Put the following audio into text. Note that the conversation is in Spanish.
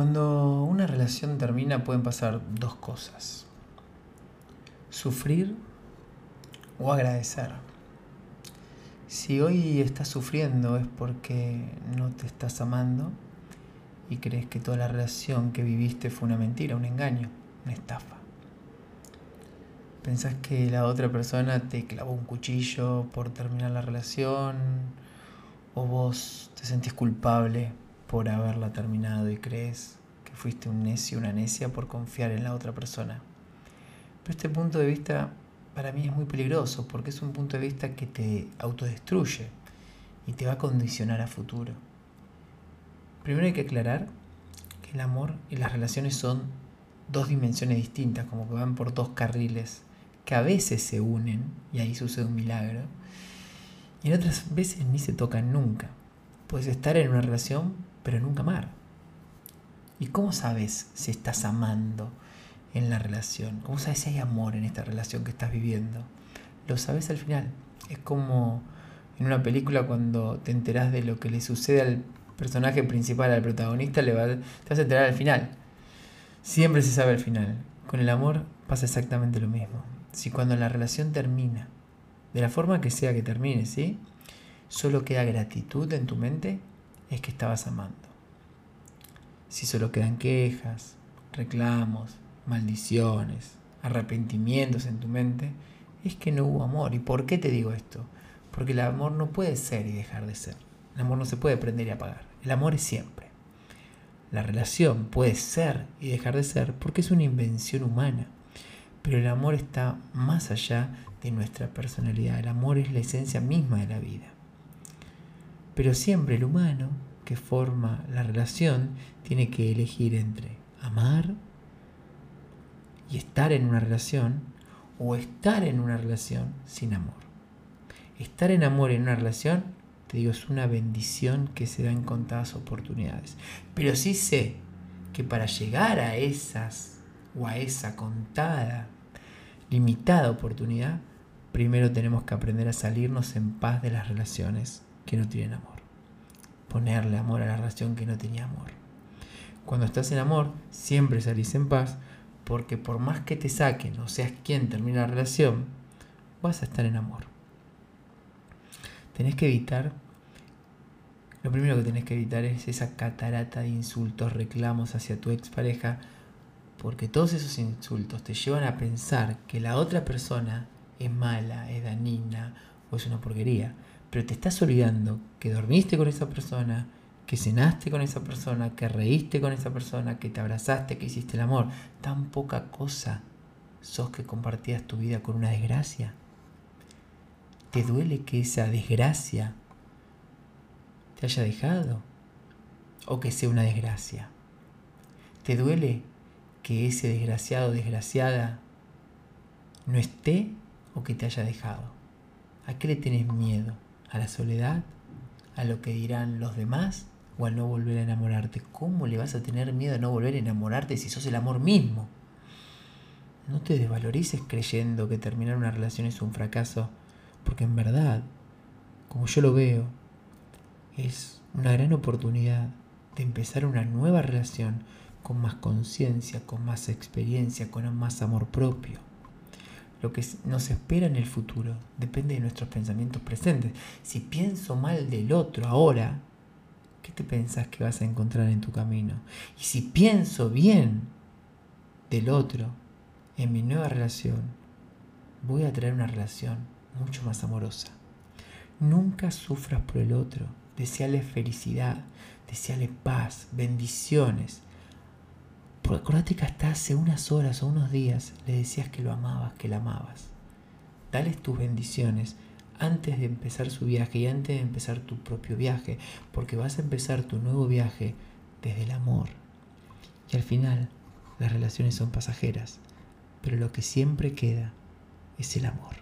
Cuando una relación termina pueden pasar dos cosas. Sufrir o agradecer. Si hoy estás sufriendo es porque no te estás amando y crees que toda la relación que viviste fue una mentira, un engaño, una estafa. Pensás que la otra persona te clavó un cuchillo por terminar la relación o vos te sentís culpable por haberla terminado y crees que fuiste un necio, una necia por confiar en la otra persona. Pero este punto de vista para mí es muy peligroso porque es un punto de vista que te autodestruye y te va a condicionar a futuro. Primero hay que aclarar que el amor y las relaciones son dos dimensiones distintas, como que van por dos carriles que a veces se unen y ahí sucede un milagro y en otras veces ni se tocan nunca. Puedes estar en una relación pero nunca amar. ¿Y cómo sabes si estás amando en la relación? ¿Cómo sabes si hay amor en esta relación que estás viviendo? Lo sabes al final. Es como en una película cuando te enteras de lo que le sucede al personaje principal, al protagonista, le te vas a enterar al final. Siempre se sabe al final. Con el amor pasa exactamente lo mismo. Si cuando la relación termina, de la forma que sea que termine, ¿sí? Solo queda gratitud en tu mente, es que estabas amando. Si solo quedan quejas, reclamos, maldiciones, arrepentimientos en tu mente, es que no hubo amor. ¿Y por qué te digo esto? Porque el amor no puede ser y dejar de ser. El amor no se puede prender y apagar. El amor es siempre. La relación puede ser y dejar de ser porque es una invención humana. Pero el amor está más allá de nuestra personalidad. El amor es la esencia misma de la vida. Pero siempre el humano que forma la relación tiene que elegir entre amar y estar en una relación o estar en una relación sin amor. Estar en amor en una relación, te digo, es una bendición que se da en contadas oportunidades. Pero sí sé que para llegar a esas o a esa contada, limitada oportunidad, primero tenemos que aprender a salirnos en paz de las relaciones que no tienen amor. Ponerle amor a la relación que no tenía amor. Cuando estás en amor, siempre salís en paz, porque por más que te saquen o seas quien termina la relación, vas a estar en amor. Tenés que evitar, lo primero que tenés que evitar es esa catarata de insultos, reclamos hacia tu expareja, porque todos esos insultos te llevan a pensar que la otra persona es mala, es dañina o es una porquería pero te estás olvidando que dormiste con esa persona, que cenaste con esa persona, que reíste con esa persona, que te abrazaste, que hiciste el amor. Tan poca cosa sos que compartías tu vida con una desgracia. ¿Te duele que esa desgracia te haya dejado? ¿O que sea una desgracia? ¿Te duele que ese desgraciado o desgraciada no esté o que te haya dejado? ¿A qué le tenés miedo? A la soledad, a lo que dirán los demás o al no volver a enamorarte. ¿Cómo le vas a tener miedo a no volver a enamorarte si sos el amor mismo? No te desvalorices creyendo que terminar una relación es un fracaso, porque en verdad, como yo lo veo, es una gran oportunidad de empezar una nueva relación con más conciencia, con más experiencia, con más amor propio. Lo que nos espera en el futuro depende de nuestros pensamientos presentes. Si pienso mal del otro ahora, ¿qué te pensás que vas a encontrar en tu camino? Y si pienso bien del otro en mi nueva relación, voy a traer una relación mucho más amorosa. Nunca sufras por el otro. Deseale felicidad, deseale paz, bendiciones porque acordate que hasta hace unas horas o unos días le decías que lo amabas, que la amabas. Dales tus bendiciones antes de empezar su viaje y antes de empezar tu propio viaje, porque vas a empezar tu nuevo viaje desde el amor. Y al final, las relaciones son pasajeras, pero lo que siempre queda es el amor.